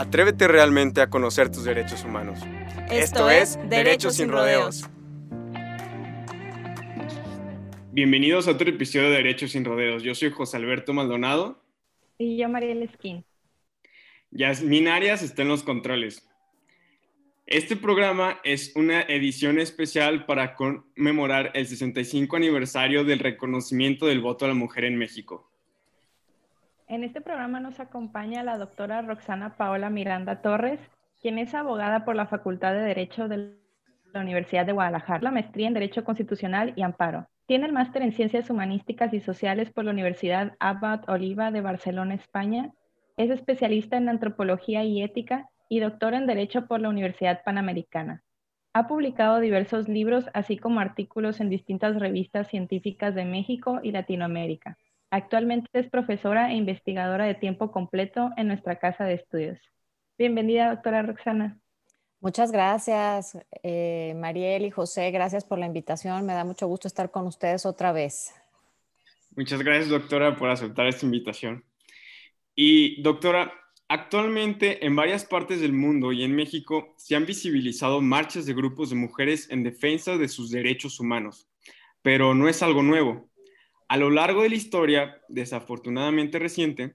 Atrévete realmente a conocer tus derechos humanos. Esto, es Derechos sin Rodeos. Bienvenidos a otro episodio de Derechos sin Rodeos. Yo soy José Alberto Maldonado. Y yo, Mariel Esquín. Yasmin Arias está en los controles. Este programa es una edición especial para conmemorar el 65 aniversario del reconocimiento del voto a la mujer en México. En este programa nos acompaña la doctora Roxana Paola Miranda Torres, quien es abogada por la Facultad de Derecho de la Universidad de Guadalajara, la maestría en Derecho Constitucional y Amparo. Tiene el máster en Ciencias Humanísticas y Sociales por la Universidad Abad Oliva de Barcelona, España. Es especialista en Antropología y Ética y doctor en Derecho por la Universidad Panamericana. Ha publicado diversos libros, así como artículos en distintas revistas científicas de México y Latinoamérica. Actualmente es profesora e investigadora de tiempo completo en nuestra casa de estudios. Bienvenida, doctora Roxana. Muchas gracias, eh, Mariel y José. Gracias por la invitación. Me da mucho gusto estar con ustedes otra vez. Muchas gracias, doctora, por aceptar esta invitación. Y, doctora, Actualmente, en varias partes del mundo y en México se han visibilizado marchas de grupos de mujeres en defensa de sus derechos humanos, pero no es algo nuevo. A lo largo de la historia, desafortunadamente reciente,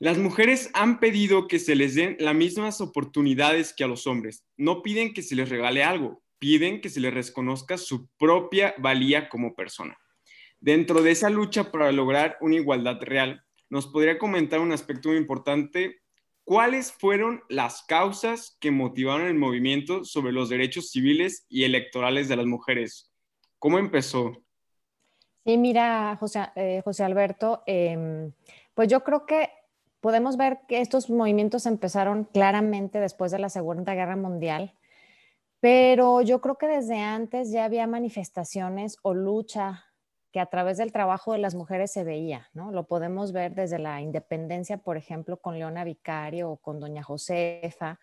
las mujeres han pedido que se les den las mismas oportunidades que a los hombres. No piden que se les regale algo, piden que se les reconozca su propia valía como persona. Dentro de esa lucha para lograr una igualdad real, nos podría comentar un aspecto muy importante ¿Cuáles fueron las causas que motivaron el movimiento sobre los derechos civiles y electorales de las mujeres? ¿Cómo empezó? Sí, mira, José, eh, Alberto, em, pues yo creo que podemos ver que estos movimientos empezaron claramente después de la Segunda Guerra Mundial, pero yo creo que desde antes ya había manifestaciones o lucha que a través del trabajo de las mujeres se veía, ¿no? Lo podemos ver desde la independencia, por ejemplo, con Leona Vicario o con Doña Josefa,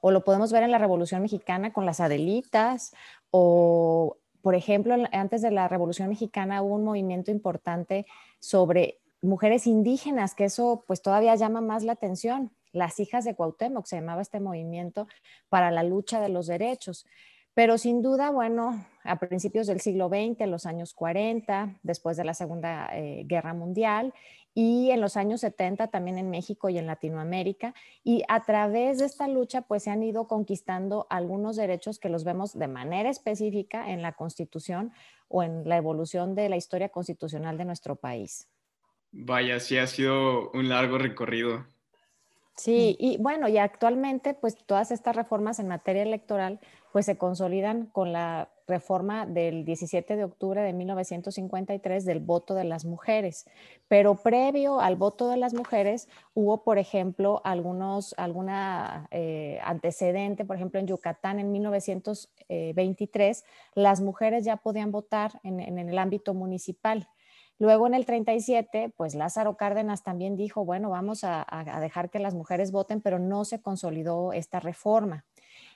o lo podemos ver en la Revolución Mexicana con las Adelitas, o, por ejemplo, antes de la Revolución Mexicana hubo un movimiento importante sobre mujeres indígenas, que eso pues todavía llama más la atención. Las hijas de Cuauhtémoc se llamaba este movimiento para la lucha de los derechos. Pero sin duda, bueno, a principios del siglo XX, en los años 40, después de la Segunda eh, Guerra Mundial, y en los años 70 también en México y en Latinoamérica. Y a través de esta lucha, pues se han ido conquistando algunos derechos que los vemos de manera específica en la Constitución o en la evolución de la historia constitucional de nuestro país. Vaya, sí ha sido un largo recorrido. Sí, y bueno, y actualmente, pues todas estas reformas en materia electoral pues se consolidan con la reforma del 17 de octubre de 1953 del voto de las mujeres. Pero previo al voto de las mujeres hubo, por ejemplo, algunos alguna eh, antecedente, por ejemplo, en Yucatán en 1923 las mujeres ya podían votar en, el ámbito municipal. Luego en el 37, pues Lázaro Cárdenas también dijo, bueno, vamos a dejar que las mujeres voten, pero no se consolidó esta reforma.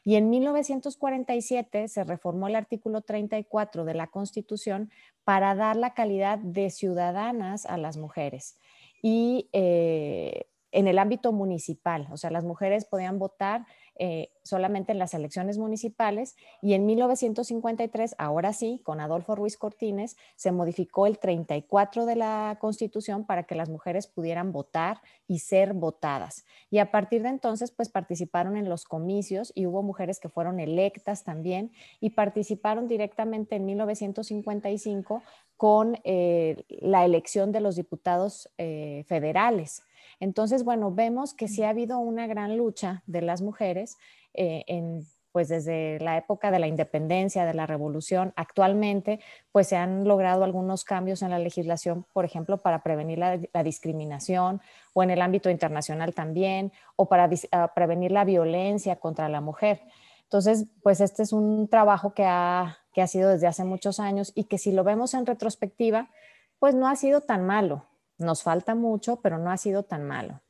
Y en 1947 se reformó el artículo 34 de la Constitución para dar la calidad de ciudadanas a las mujeres. Y eh, en el ámbito municipal, o sea, las mujeres podían votar eh, solamente en las elecciones municipales y en 1953, ahora sí, con Adolfo Ruiz Cortines, se modificó el 34 de la Constitución para que las mujeres pudieran votar y ser votadas. Y a partir de entonces, pues participaron en los comicios y hubo mujeres que fueron electas también y participaron directamente en 1955 con eh, la elección de los diputados eh, federales. Entonces, bueno, vemos que sí ha habido una gran lucha de las mujeres eh, en pues desde la época de la independencia, de la revolución, actualmente pues se han logrado algunos cambios en la legislación, por ejemplo, para prevenir la, discriminación o en el ámbito internacional también, o para ah, prevenir la violencia contra la mujer. Entonces, pues este es un trabajo que ha, que ha sido desde hace muchos años y que si lo vemos en retrospectiva, pues no ha sido tan malo. Nos falta mucho, pero no ha sido tan malo.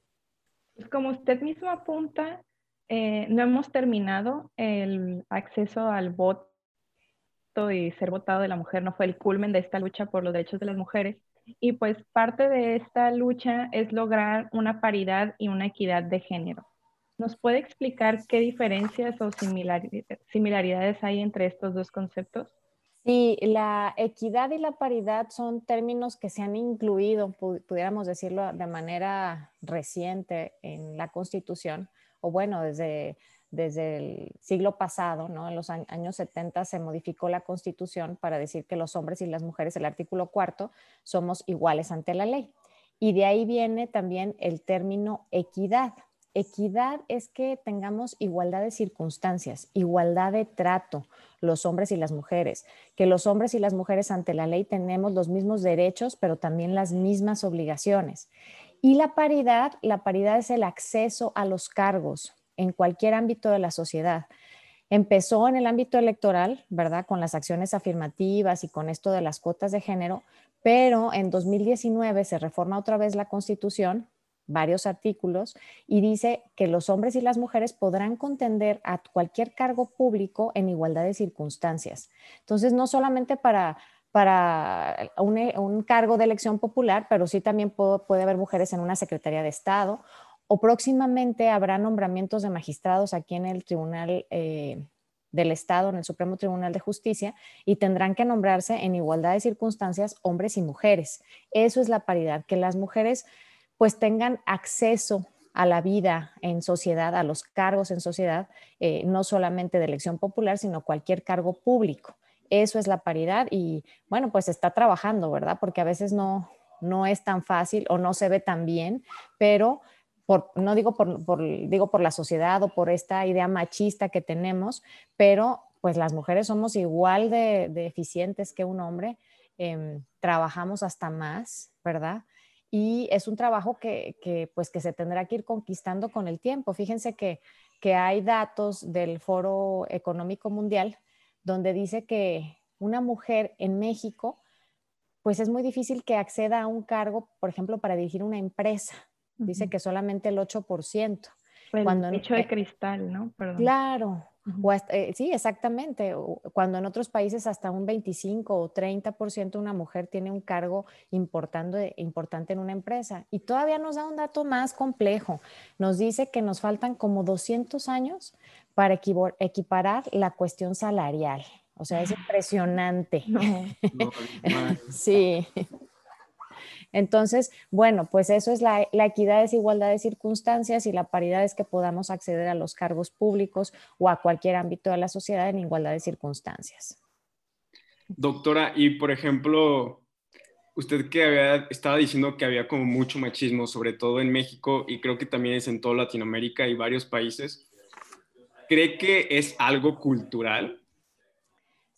Como usted mismo apunta, eh, no hemos terminado el acceso al voto y ser votado de la mujer no fue el culmen de esta lucha por los derechos de las mujeres. Y pues parte de esta lucha es lograr una paridad y una equidad de género. ¿Nos puede explicar qué diferencias o similaridades hay entre estos dos conceptos? Sí, la equidad y la paridad son términos que se han incluido, pudiéramos decirlo de manera reciente en la Constitución, o bueno, desde, desde el siglo pasado, ¿no? En los años 70 se modificó la Constitución para decir que los hombres y las mujeres, el artículo cuarto, somos iguales ante la ley. Y de ahí viene también el término equidad. Equidad es que tengamos igualdad de circunstancias, igualdad de trato, los hombres y las mujeres, que los hombres y las mujeres ante la ley tenemos los mismos derechos, pero también las mismas obligaciones. Y la paridad, la paridad es el acceso a los cargos en cualquier ámbito de la sociedad. Empezó en el ámbito electoral, ¿verdad? Con las acciones afirmativas y con esto de las cuotas de género, pero en 2019 se reforma otra vez la Constitución, varios artículos, y dice que los hombres y las mujeres podrán contender a cualquier cargo público en igualdad de circunstancias. Entonces, no solamente para para un, cargo de elección popular, pero sí también puede haber mujeres en una Secretaría de Estado o próximamente habrá nombramientos de magistrados aquí en el Tribunal eh, del Estado, en el Supremo Tribunal de Justicia, y tendrán que nombrarse en igualdad de circunstancias hombres y mujeres. Eso es la paridad, que las mujeres pues tengan acceso a la vida en sociedad, a los cargos en sociedad, eh, no solamente de elección popular, sino cualquier cargo público. Eso es la paridad y bueno, pues está trabajando, ¿verdad? Porque a veces no, no es tan fácil o no se ve tan bien, pero por, no digo por, digo por la sociedad o por esta idea machista que tenemos, pero pues las mujeres somos igual de, eficientes que un hombre, em, trabajamos hasta más, ¿verdad? Y es un trabajo que, que, pues que se tendrá que ir conquistando con el tiempo. Fíjense que, que hay datos del Foro Económico Mundial donde dice que una mujer en México, pues es muy difícil que acceda a un cargo, por ejemplo, para dirigir una empresa. Dice que solamente el 8%. El cuando hecho de cristal, ¿no? Claro. Eh, sí, exactamente. Cuando en otros países hasta un 25 o 30% una mujer tiene un cargo importante, importante en una empresa. Y todavía nos da un dato más complejo. Nos dice que nos faltan como 200 años para equiparar la cuestión salarial. O sea, es impresionante. sí. Entonces, bueno, pues eso es la, equidad, es igualdad de circunstancias y la paridad es que podamos acceder a los cargos públicos o a cualquier ámbito de la sociedad en igualdad de circunstancias. Doctora, y por ejemplo, usted que había, estaba diciendo que había como mucho machismo, sobre todo en México y creo que también es en toda Latinoamérica y varios países. ¿Cree que es algo cultural?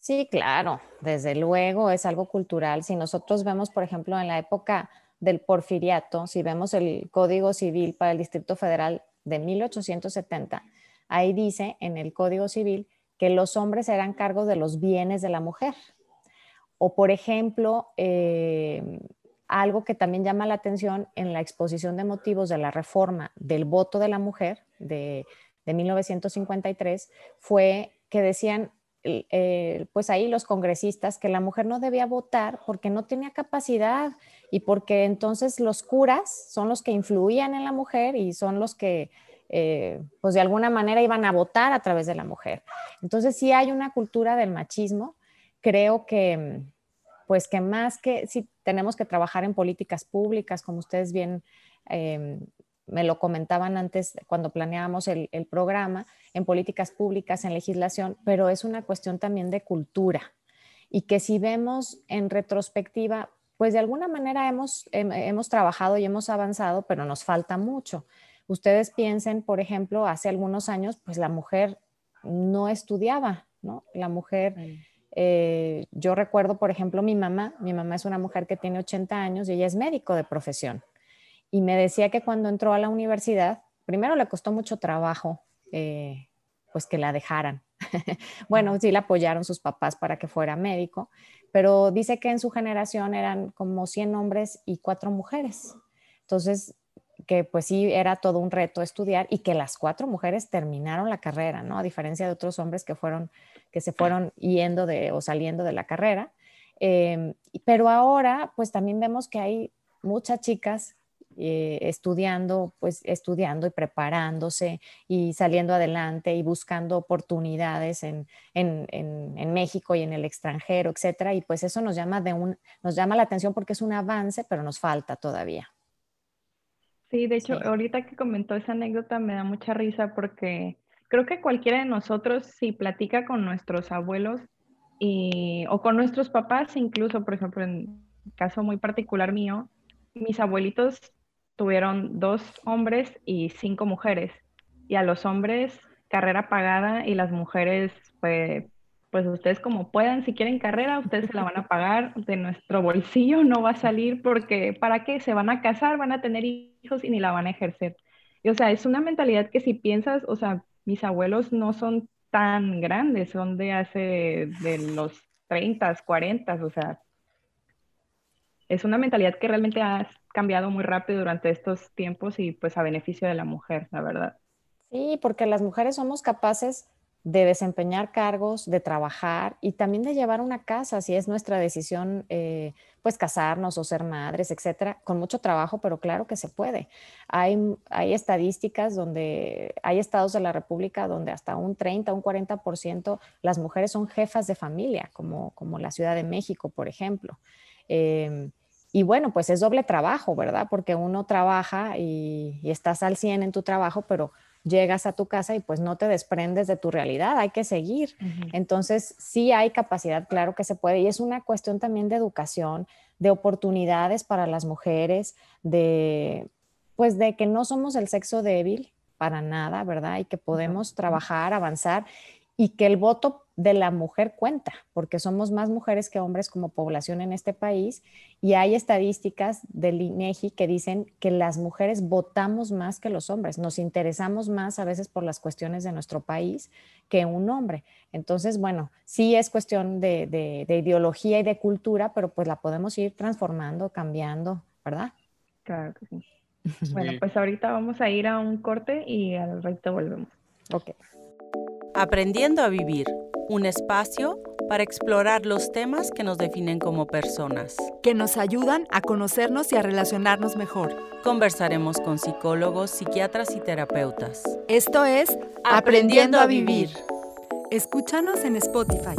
Sí, claro, desde luego es algo cultural. Si nosotros vemos, por ejemplo, en la época del porfiriato, si vemos el Código Civil para el Distrito Federal de 1870, ahí dice en el Código Civil que los hombres eran cargos de los bienes de la mujer. O, por ejemplo, eh, algo que también llama la atención en la exposición de motivos de la reforma del voto de la mujer de de 1953 fue que decían, eh, pues ahí los congresistas, que la mujer no debía votar porque no tenía capacidad y porque entonces los curas son los que influían en la mujer y son los que, eh, pues de alguna manera iban a votar a través de la mujer. Entonces sí hay una cultura del machismo. Creo que, pues que más que si tenemos que trabajar en políticas públicas, como ustedes bien em, me lo comentaban antes cuando planeábamos el, programa, en políticas públicas, en legislación, pero es una cuestión también de cultura. Y que si vemos en retrospectiva, pues de alguna manera hemos, hemos trabajado y hemos avanzado, pero nos falta mucho. Ustedes piensen, por ejemplo, hace algunos años, pues la mujer no estudiaba, ¿no? La mujer, eh, yo recuerdo, por ejemplo, mi mamá, mi mamá es una mujer que tiene 80 años y ella es médico de profesión. Y me decía que cuando entró a la universidad, primero le costó mucho trabajo, eh, pues que la dejaran. bueno, sí la apoyaron sus papás para que fuera médico, pero dice que en su generación eran como 100 hombres y cuatro mujeres. Entonces, que pues sí era todo un reto estudiar y que las cuatro mujeres terminaron la carrera, ¿no? A diferencia de otros hombres que fueron, que se fueron yendo de o saliendo de la carrera. Em, pero ahora, pues también vemos que hay muchas chicas eh, estudiando, pues estudiando y preparándose y saliendo adelante y buscando oportunidades en, en, en, México y en el extranjero, etcétera. Y pues eso nos llama, de un, nos llama la atención porque es un avance, pero nos falta todavía. Sí, de hecho, ahorita que comentó esa anécdota me da mucha risa porque creo que cualquiera de nosotros, si platica con nuestros abuelos y, o con nuestros papás, incluso, por ejemplo, en caso muy particular mío, mis abuelitos tuvieron dos hombres y cinco mujeres. Y a los hombres carrera pagada y las mujeres pues pues ustedes como puedan, si quieren carrera, ustedes se la van a pagar de nuestro bolsillo, no va a salir porque ¿para qué? Se van a casar, van a tener hijos y ni la van a ejercer. Y, o sea, es una mentalidad que si piensas, o sea, mis abuelos no son tan grandes, son de hace, de los 30, 40, o sea, es una mentalidad que realmente ha cambiado muy rápido durante estos tiempos y pues a beneficio de la mujer, la verdad. Sí, porque las mujeres somos capaces de desempeñar cargos, de trabajar y también de llevar una casa, si es nuestra decisión, eh, pues casarnos o ser madres, etcétera, con mucho trabajo, pero claro que se puede. Hay, hay estadísticas donde hay estados de la República donde hasta un 30, un 40% las mujeres son jefas de familia, como, como la Ciudad de México, por ejemplo. Em, y bueno, pues es doble trabajo, ¿verdad? Porque uno trabaja y, y estás al 100 en tu trabajo, pero llegas a tu casa y pues no te desprendes de tu realidad, hay que seguir. Entonces, sí hay capacidad, claro que se puede, y es una cuestión también de educación, de oportunidades para las mujeres, de pues de que no somos el sexo débil para nada, ¿verdad? Y que podemos trabajar, avanzar y que el voto de la mujer cuenta, porque somos más mujeres que hombres como población en este país y hay estadísticas del INEGI que dicen que las mujeres votamos más que los hombres, nos interesamos más a veces por las cuestiones de nuestro país que un hombre. Entonces, bueno, sí es cuestión de, de ideología y de cultura, pero pues la podemos ir transformando, cambiando, ¿verdad? Claro que sí. Bueno, pues ahorita vamos a ir a un corte y al resto volvemos. Ok. Aprendiendo a vivir, un espacio para explorar los temas que nos definen como personas. Que nos ayudan a conocernos y a relacionarnos mejor. Conversaremos con psicólogos, psiquiatras y terapeutas. Esto es Aprendiendo a Vivir. Escúchanos en Spotify.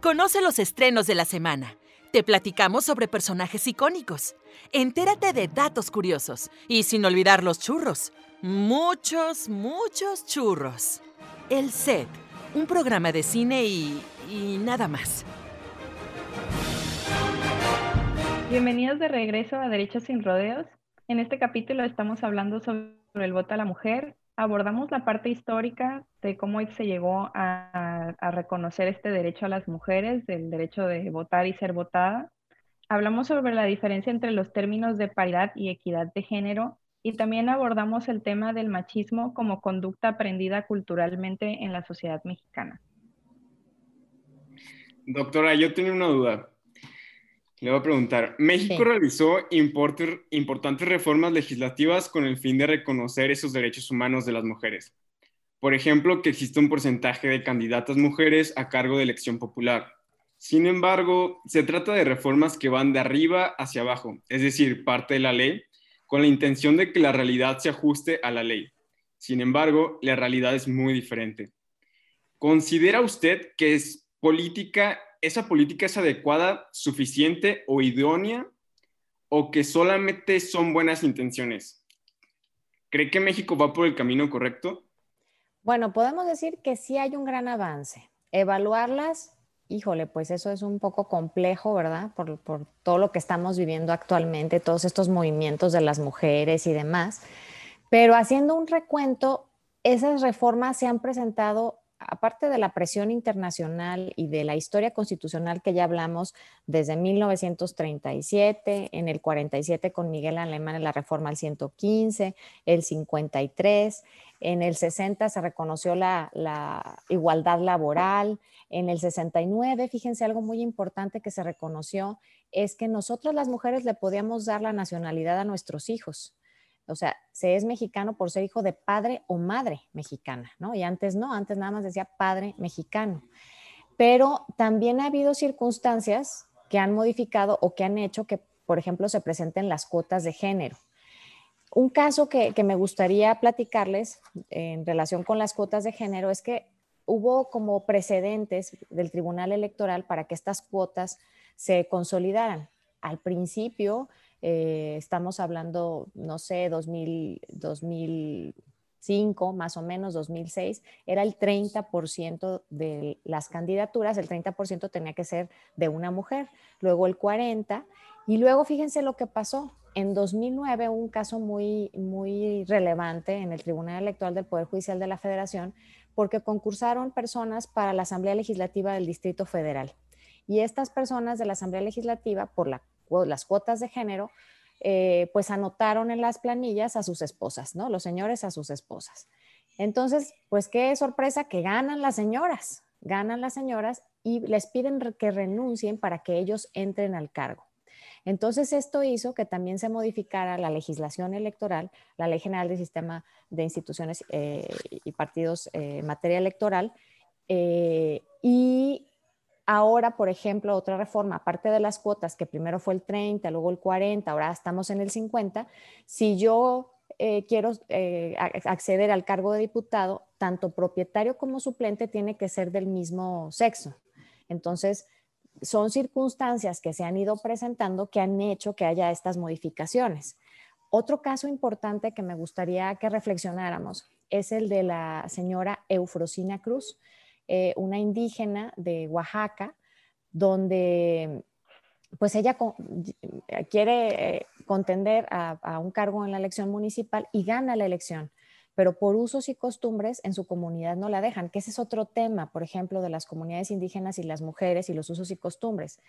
Conoce los estrenos de la semana. Te platicamos sobre personajes icónicos. Entérate de datos curiosos y sin olvidar los churros. Muchos, muchos churros. El set, un programa de cine y, y nada más. Bienvenidos de regreso a Derechos sin Rodeos. En este capítulo estamos hablando sobre el voto a la mujer. Abordamos la parte histórica de cómo se llegó a, a reconocer este derecho a las mujeres, del derecho de votar y ser votada hablamos sobre la diferencia entre los términos de paridad y equidad de género y también abordamos el tema del machismo como conducta aprendida culturalmente en la sociedad mexicana. Doctora, yo tenía una duda. Le voy a preguntar, México realizó importantes reformas legislativas con el fin de reconocer esos derechos humanos de las mujeres. Por ejemplo, que existe un porcentaje de candidatas mujeres a cargo de elección popular. Sin embargo, se trata de reformas que van de arriba hacia abajo, es decir, parte de la ley, con la intención de que la realidad se ajuste a la ley. Sin embargo, la realidad es muy diferente. ¿Considera usted que es política, esa política es adecuada, suficiente o idónea o que solamente son buenas intenciones? ¿Cree que México va por el camino correcto? Bueno, podemos decir que sí hay un gran avance. Evaluarlas híjole, pues eso es un poco complejo, ¿verdad? Por, por, todo lo que estamos viviendo actualmente, todos estos movimientos de las mujeres y demás. Pero haciendo un recuento, esas reformas se han presentado aparte de la presión internacional y de la historia constitucional que ya hablamos desde 1937, en el 47 con Miguel Alemán en la reforma al 115, el 53, en el 60 se reconoció la, la, igualdad laboral, en el 69, fíjense algo muy importante que se reconoció, es que nosotros las mujeres le podíamos dar la nacionalidad a nuestros hijos. O sea, se es mexicano por ser hijo de padre o madre mexicana, ¿no? Y antes no, antes nada más decía padre mexicano. Pero también ha habido circunstancias que han modificado o que han hecho que, por ejemplo, se presenten las cuotas de género. Un caso que, que me gustaría platicarles en relación con las cuotas de género es que hubo como precedentes del Tribunal Electoral para que estas cuotas se consolidaran. Al principio, eh, estamos hablando, no sé, 2000, 2005, más o menos 2006, era el 30% de las candidaturas, el 30% tenía que ser de una mujer, luego el 40%, y luego fíjense lo que pasó. En 2009 un caso muy, muy relevante en el Tribunal Electoral del Poder Judicial de la Federación, porque concursaron personas para la Asamblea Legislativa del Distrito Federal. Y estas personas de la Asamblea Legislativa, por la las cuotas de género, eh, pues anotaron en las planillas a sus esposas, ¿no? Los señores a sus esposas. Entonces, pues qué sorpresa que ganan las señoras, ganan las señoras y les piden que renuncien para que ellos entren al cargo. Entonces, esto hizo que también se modificara la legislación electoral, la Ley General del Sistema de Instituciones eh, y Partidos eh, en materia electoral, y Ahora, por ejemplo, otra reforma, aparte de las cuotas, que primero fue el 30, luego el 40, ahora estamos en el 50, si yo eh, quiero eh, acceder al cargo de diputado, tanto propietario como suplente tiene que ser del mismo sexo. Entonces, son circunstancias que se han ido presentando que han hecho que haya estas modificaciones. Otro caso importante que me gustaría que reflexionáramos es el de la señora Eufrosina Cruz. Eh, una indígena de Oaxaca, donde pues ella quiere eh, contender a, un cargo en la elección municipal y gana la elección, pero por usos y costumbres en su comunidad no la dejan, que ese es otro tema, por ejemplo, de las comunidades indígenas y las mujeres y los usos y costumbres.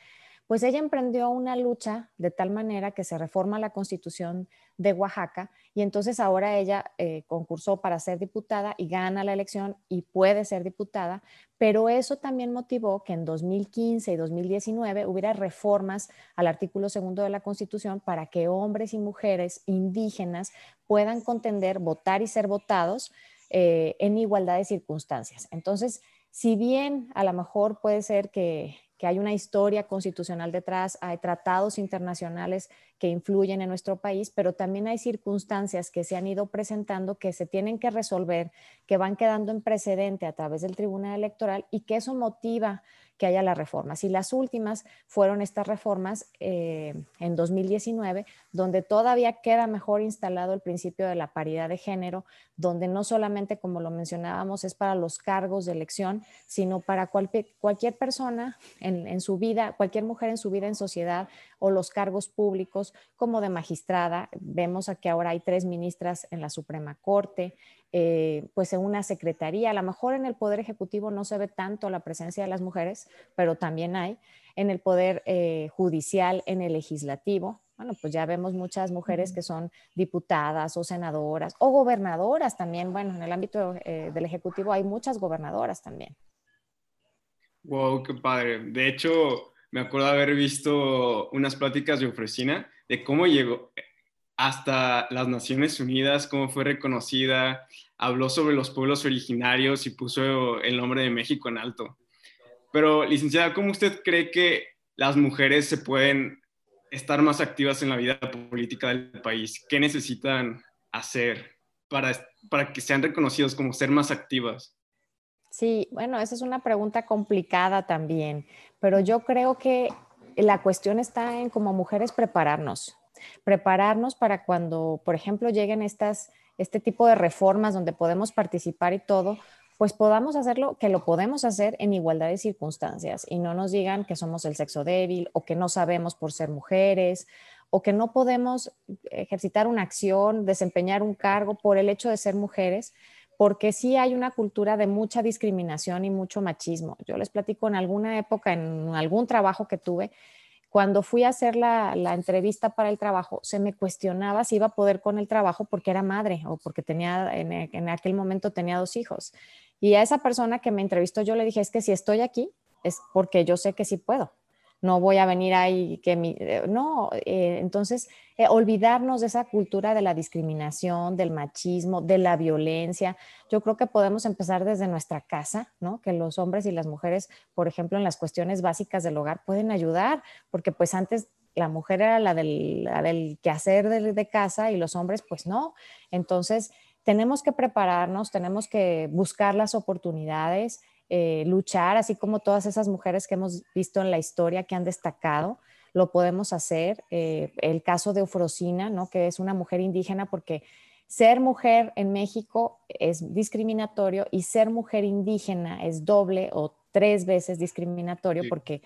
Pues ella emprendió una lucha de tal manera que se reforma la constitución de Oaxaca y entonces ahora ella eh, concursó para ser diputada y gana la elección y puede ser diputada, pero eso también motivó que en 2015 y 2019 hubiera reformas al artículo segundo de la constitución para que hombres y mujeres indígenas puedan contender, votar y ser votados eh, en igualdad de circunstancias. Entonces, si bien a lo mejor puede ser que, que hay una historia constitucional detrás, hay tratados internacionales que influyen en nuestro país, pero también hay circunstancias que se han ido presentando que se tienen que resolver, que van quedando en precedente a través del Tribunal Electoral y que eso motiva que haya las reformas. Y las últimas fueron estas reformas eh, en 2019, donde todavía queda mejor instalado el principio de la paridad de género, donde no solamente, como lo mencionábamos, es para los cargos de elección, sino para cualquier, persona en, en su vida, cualquier mujer en su vida en sociedad o los cargos públicos, como de magistrada. Vemos que ahora hay tres ministras en la Suprema Corte, eh, pues en una secretaría. A lo mejor en el Poder Ejecutivo no se ve tanto la presencia de las mujeres, pero también hay. En el Poder eh, Judicial, en el Legislativo, bueno, pues ya vemos muchas mujeres que son diputadas o senadoras o gobernadoras también. Bueno, en el ámbito eh, del Ejecutivo hay muchas gobernadoras también. Wow, qué padre. De hecho, me acuerdo haber visto unas pláticas de Ofrecina de cómo llegó, hasta las Naciones Unidas, cómo fue reconocida, habló sobre los pueblos originarios y puso el nombre de México en alto. Pero, licenciada, ¿cómo usted cree que las mujeres se pueden estar más activas en la vida política del país? ¿Qué necesitan hacer para, para que sean reconocidos como ser más activas? Sí, bueno, esa es una pregunta complicada también, pero yo creo que la cuestión está en como mujeres prepararnos, prepararnos para cuando, por ejemplo, lleguen estas, este tipo de reformas donde podemos participar y todo, pues podamos hacerlo, que lo podemos hacer en igualdad de circunstancias y no nos digan que somos el sexo débil o que no sabemos por ser mujeres o que no podemos ejercitar una acción, desempeñar un cargo por el hecho de ser mujeres, porque sí hay una cultura de mucha discriminación y mucho machismo. Yo les platico en alguna época, en algún trabajo que tuve, cuando fui a hacer la, entrevista para el trabajo, se me cuestionaba si iba a poder con el trabajo porque era madre o porque tenía, en, en aquel momento tenía dos hijos. Y a esa persona que me entrevistó, yo le dije, es que si estoy aquí, es porque yo sé que sí puedo no voy a venir ahí que mi, eh, no, eh, entonces eh, olvidarnos de esa cultura de la discriminación, del machismo, de la violencia. Yo creo que podemos empezar desde nuestra casa, ¿no? Que los hombres y las mujeres, por ejemplo, en las cuestiones básicas del hogar pueden ayudar, porque pues antes la mujer era la del, la del quehacer de, de casa y los hombres pues no. Entonces tenemos que prepararnos, tenemos que buscar las oportunidades eh, luchar, así como todas esas mujeres que hemos visto en la historia que han destacado, lo podemos hacer. Eh, el caso de Eufrosina, ¿no? que es una mujer indígena, porque ser mujer en México es discriminatorio y ser mujer indígena es doble o tres veces discriminatorio porque,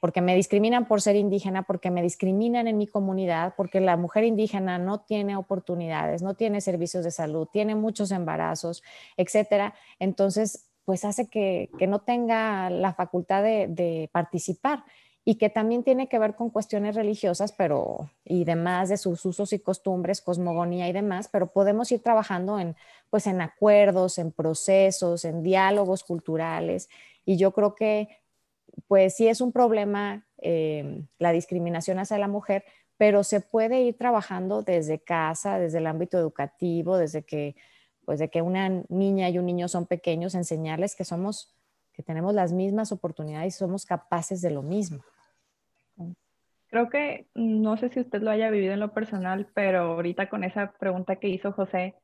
porque me discriminan por ser indígena, porque me discriminan en mi comunidad, porque la mujer indígena no tiene oportunidades, no tiene servicios de salud, tiene muchos embarazos, etcétera. Entonces, pues hace que, no tenga la facultad de, participar y que también tiene que ver con cuestiones religiosas, pero y demás de sus usos y costumbres, cosmogonía y demás, pero podemos ir trabajando en pues en acuerdos, en procesos, en diálogos culturales. Y yo creo que pues sí es un problema eh, la discriminación hacia la mujer, pero se puede ir trabajando desde casa, desde el ámbito educativo, desde que pues de que una niña y un niño son pequeños, enseñarles que somos, que tenemos las mismas oportunidades y somos capaces de lo mismo. Creo que, no sé si usted lo haya vivido en lo personal, pero ahorita con esa pregunta que hizo José,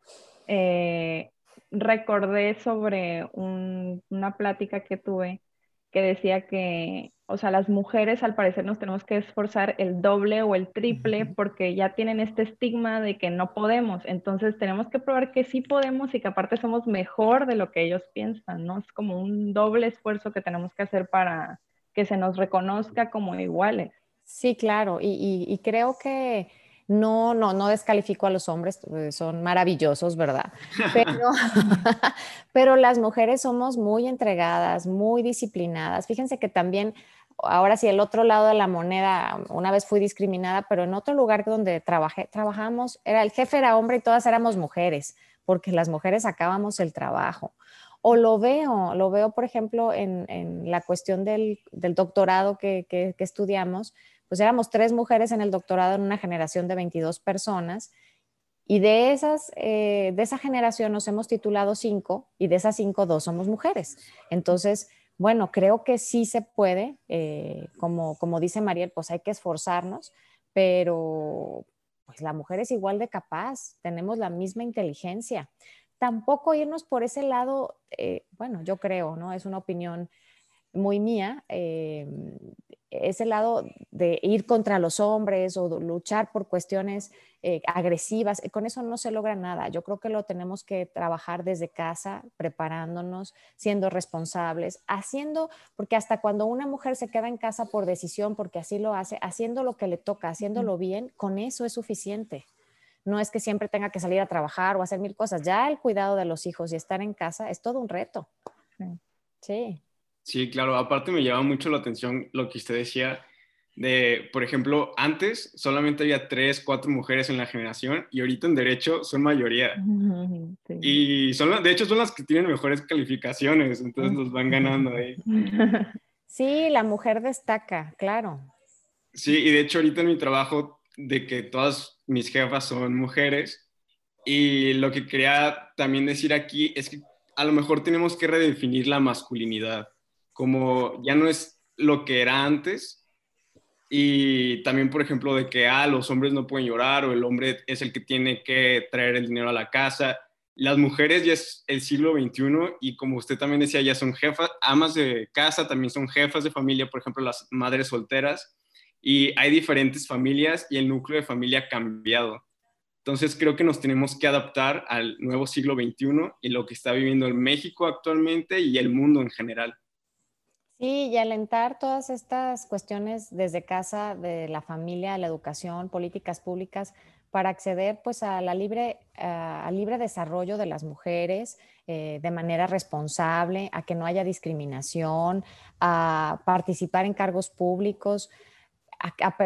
eh, recordé sobre una plática que tuve que decía que o sea, las mujeres al parecer nos tenemos que esforzar el doble o el triple porque ya tienen este estigma de que no podemos. Entonces tenemos que probar que sí podemos y que aparte somos mejor de lo que ellos piensan, ¿no? Es como un doble esfuerzo que tenemos que hacer para que se nos reconozca como iguales. Sí, claro. y creo que no, no, no descalifico a los hombres, eh, son maravillosos, ¿verdad? Pero, pero las mujeres somos muy entregadas, muy disciplinadas. Fíjense que también, ahora sí, el otro lado de la moneda, una vez fui discriminada, pero en otro lugar donde trabajé, trabajamos, era el jefe era hombre y todas éramos mujeres, porque las mujeres sacábamos el trabajo. O lo veo, lo veo, por ejemplo, en, la cuestión del, doctorado que, estudiamos pues éramos tres mujeres en el doctorado en una generación de 22 personas y de, esas, eh, de esa generación nos hemos titulado cinco y de esas cinco dos somos mujeres. Entonces, bueno, creo que sí se puede, eh, como, como dice Mariel, pues hay que esforzarnos, pero pues la mujer es igual de capaz, tenemos la misma inteligencia. Tampoco irnos por ese lado, eh, bueno, yo creo, ¿no? Es una opinión muy mía, eh, ese lado de ir contra los hombres o luchar por cuestiones eh, agresivas, con eso no se logra nada. Yo creo que lo tenemos que trabajar desde casa, preparándonos, siendo responsables, haciendo, porque hasta cuando una mujer se queda en casa por decisión, porque así lo hace, haciendo lo que le toca, haciéndolo bien, con eso es suficiente. No es que siempre tenga que salir a trabajar o hacer mil cosas. Ya el cuidado de los hijos y estar en casa es todo un reto. Sí. Sí, claro. Aparte me llama mucho la atención lo que usted decía de, por ejemplo, antes solamente había tres, cuatro mujeres en la generación y ahorita en derecho son mayoría. Y son, de hecho son las que tienen mejores calificaciones, entonces nos van ganando ahí. Sí, la mujer destaca, claro. Sí, y de hecho ahorita en mi trabajo de que todas mis jefas son mujeres y lo que quería también decir aquí es que a lo mejor tenemos que redefinir la masculinidad como ya no es lo que era antes. Y también, por ejemplo, de que ah, los hombres no pueden llorar o el hombre es el que tiene que traer el dinero a la casa. Las mujeres ya es el siglo XXI y como usted también decía, ya son jefas, amas de casa, también son jefas de familia, por ejemplo, las madres solteras. Y hay diferentes familias y el núcleo de familia ha cambiado. Entonces creo que nos tenemos que adaptar al nuevo siglo XXI y lo que está viviendo el México actualmente y el mundo en general. Sí, y alentar todas estas cuestiones desde casa, de la familia, la educación, políticas públicas, para acceder pues a la libre, al libre desarrollo de las mujeres eh, de manera responsable, a que no haya discriminación, a participar en cargos públicos.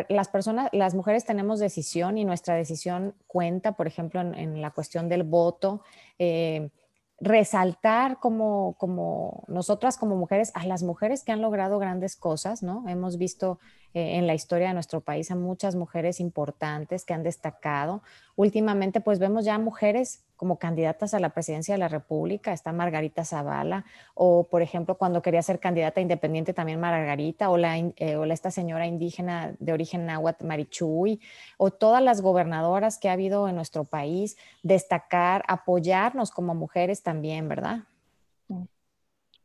las personas, las mujeres tenemos decisión y nuestra decisión cuenta, por ejemplo, en, la cuestión del voto. Eh, resaltar como, como nosotras como mujeres, a las mujeres que han logrado grandes cosas, ¿no? Hemos visto eh, en la historia de nuestro país a muchas mujeres importantes que han destacado. Últimamente, pues vemos ya mujeres como candidatas a la presidencia de la República, está Margarita Zavala, o por ejemplo, cuando quería ser candidata independiente también Margarita, o la, eh, esta señora indígena de origen náhuatl, Marichuy, o todas las gobernadoras que ha habido en nuestro país, destacar, apoyarnos como mujeres también, ¿verdad?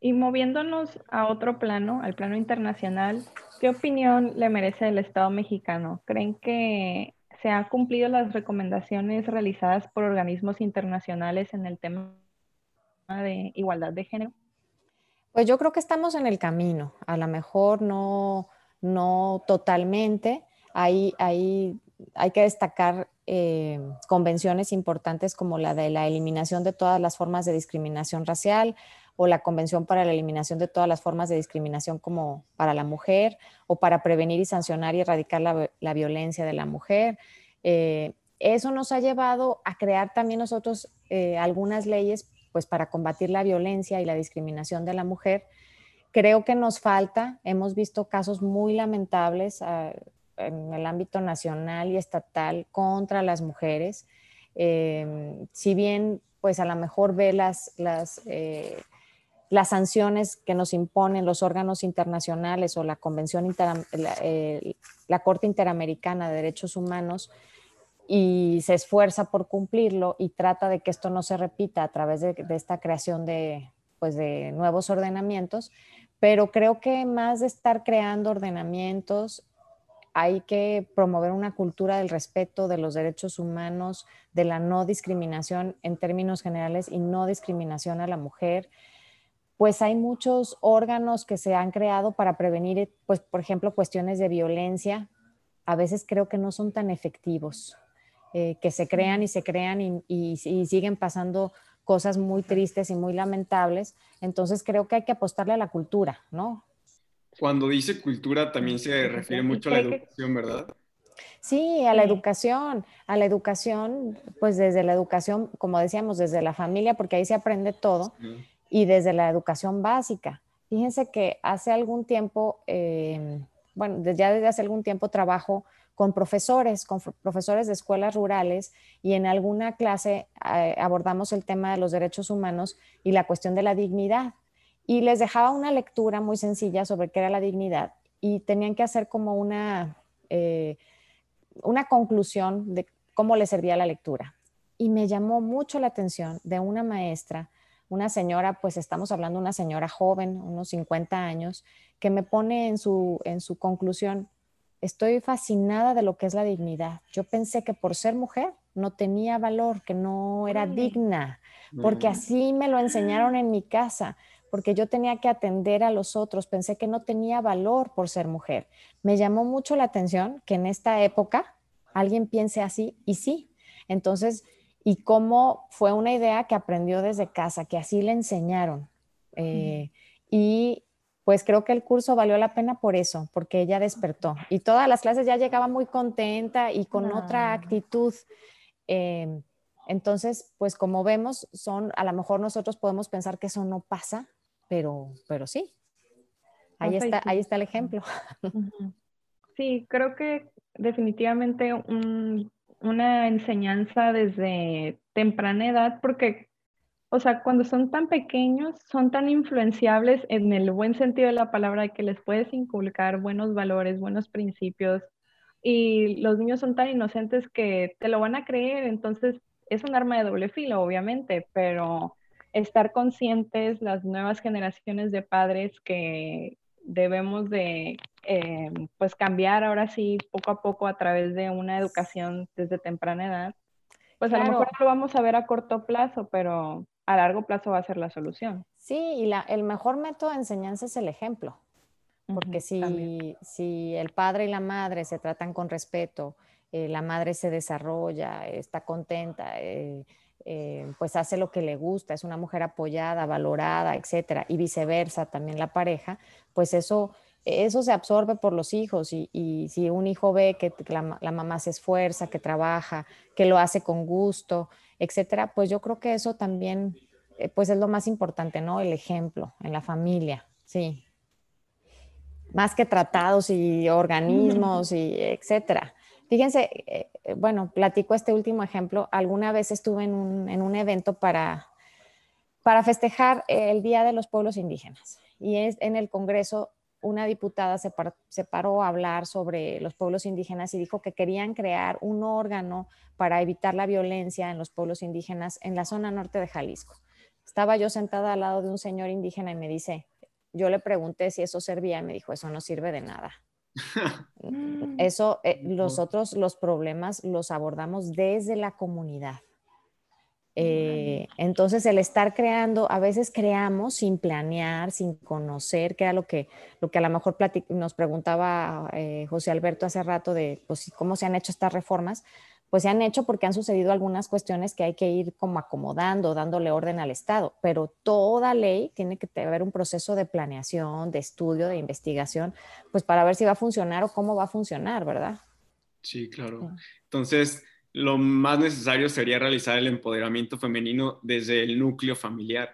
Y moviéndonos a otro plano, al plano internacional, ¿qué opinión le merece el Estado mexicano? ¿Creen que se han cumplido las recomendaciones realizadas por organismos internacionales en el tema de igualdad de género? Pues yo creo que estamos en el camino, a lo mejor no, no totalmente. Hay, hay, hay que destacar eh, convenciones importantes como la de la eliminación de todas las formas de discriminación racial, o la Convención para la Eliminación de todas las formas de discriminación como para la mujer o para prevenir y sancionar y erradicar la, violencia de la mujer. Eh, eso nos ha llevado a crear también nosotros eh, algunas leyes pues para combatir la violencia y la discriminación de la mujer. Creo que nos falta, hemos visto casos muy lamentables ah, en el ámbito nacional y estatal contra las mujeres. Eh, si bien pues a lo mejor ve las, las las sanciones que nos imponen los órganos internacionales o la Convención eh, la, Corte Interamericana de Derechos Humanos y se esfuerza por cumplirlo y trata de que esto no se repita a través de, esta creación de, pues de nuevos ordenamientos, pero creo que más de estar creando ordenamientos, hay que promover una cultura del respeto de los derechos humanos, de la no discriminación en términos generales y no discriminación a la mujer pues hay muchos órganos que se han creado para prevenir, pues, por ejemplo, cuestiones de violencia. A veces creo que no son tan efectivos, eh, que se crean y se crean y, siguen pasando cosas muy tristes y muy lamentables. Entonces creo que hay que apostarle a la cultura, ¿no? Cuando dice cultura también se refiere mucho a la educación, ¿verdad? Sí, a la educación, a la educación, pues desde la educación, como decíamos, desde la familia, porque ahí se aprende todo y desde la educación básica. Fíjense que hace algún tiempo, eh, bueno, ya desde hace algún tiempo trabajo con profesores, con profesores de escuelas rurales y en alguna clase eh, abordamos el tema de los derechos humanos y la cuestión de la dignidad. Y les dejaba una lectura muy sencilla sobre qué era la dignidad y tenían que hacer como una, eh, una conclusión de cómo les servía la lectura. Y me llamó mucho la atención de una maestra una señora, pues estamos hablando de una señora joven, unos 50 años, que me pone en su, en su conclusión, estoy fascinada de lo que es la dignidad. Yo pensé que por ser mujer no tenía valor, que no era digna, porque así me lo enseñaron en mi casa, porque yo tenía que atender a los otros, pensé que no tenía valor por ser mujer. Me llamó mucho la atención que en esta época alguien piense así y sí. Entonces, y cómo fue una idea que aprendió desde casa, que así le enseñaron. Eh, y pues creo que el curso valió la pena por eso, porque ella despertó. Y todas las clases ya llegaba muy contenta y con otra actitud. Em, entonces, pues como vemos, son, a lo mejor nosotros podemos pensar que eso no pasa, pero, pero sí. Ahí está, ahí está el ejemplo. Sí, creo que definitivamente un una enseñanza desde temprana edad porque, o sea, cuando son tan pequeños, son tan influenciables en el buen sentido de la palabra que les puedes inculcar buenos valores, buenos principios y los niños son tan inocentes que te lo van a creer, entonces es un arma de doble filo, obviamente, pero estar conscientes las nuevas generaciones de padres que debemos de eh, pues cambiar ahora sí poco a poco a través de una educación desde temprana edad, pues a lo mejor lo vamos a ver a corto plazo, pero a largo plazo va a ser la solución. Sí, y la, el mejor método de enseñanza es el ejemplo. Porque si, si, el padre y la madre se tratan con respeto, eh, la madre se desarrolla, está contenta, eh, eh, pues hace lo que le gusta, es una mujer apoyada, valorada, etcétera, y viceversa también la pareja, pues eso, eso se absorbe por los hijos. Y, si un hijo ve que la, mamá se esfuerza, que trabaja, que lo hace con gusto, etcétera, pues yo creo que eso también pues es lo más importante, ¿no? El ejemplo en la familia, sí más que tratados y organismos y etcétera. Fíjense, eh, bueno, platico este último ejemplo. Alguna vez estuve en un, evento para, para festejar el Día de los Pueblos Indígenas y es, en el Congreso una diputada se, se, paró a hablar sobre los pueblos indígenas y dijo que querían crear un órgano para evitar la violencia en los pueblos indígenas en la zona norte de Jalisco. Estaba yo sentada al lado de un señor indígena y me dice, yo le pregunté si eso servía y me dijo, eso no sirve de nada. Eso, eh, nosotros los problemas los abordamos desde la comunidad. Eh, entonces, el estar creando, a veces creamos sin planear, sin conocer, que era lo que, lo que a lo mejor nos preguntaba eh, José Alberto hace rato de pues, cómo se han hecho estas reformas pues se han hecho porque han sucedido algunas cuestiones que hay que ir como acomodando, dándole orden al Estado, pero toda ley tiene que haber un proceso de planeación, de estudio, de investigación, pues para ver si va a funcionar o cómo va a funcionar, ¿verdad? Sí, claro. Entonces, lo más necesario sería realizar el empoderamiento femenino desde el núcleo familiar.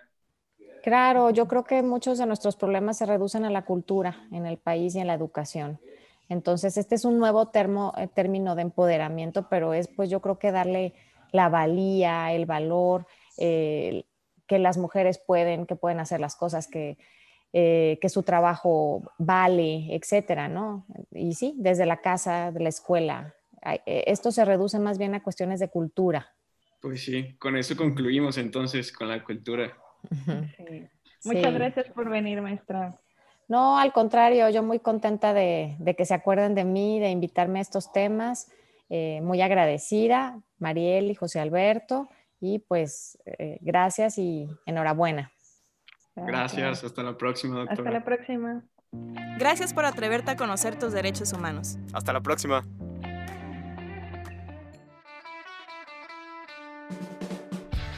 Claro, yo creo que muchos de nuestros problemas se reducen a la cultura en el país y en la educación. Entonces, este es un nuevo eh, término de empoderamiento, pero es pues yo creo que darle la valía, el valor, que las mujeres pueden, que pueden hacer las cosas, que, eh, que su trabajo vale, etcétera, ¿no? Y sí, desde la casa, de la escuela. Eh, esto se reduce más bien a cuestiones de cultura. Pues sí, con eso concluimos entonces con la cultura. Muchas gracias por venir, maestra. No, al contrario, yo muy contenta de, que se acuerden de mí, de invitarme a estos temas. Eh, muy agradecida, Mariel y José Alberto, y pues eh, gracias y enhorabuena. Gracias, hasta la próxima, doctora. Hasta la próxima. Gracias por atreverte a conocer tus derechos humanos. Hasta la próxima.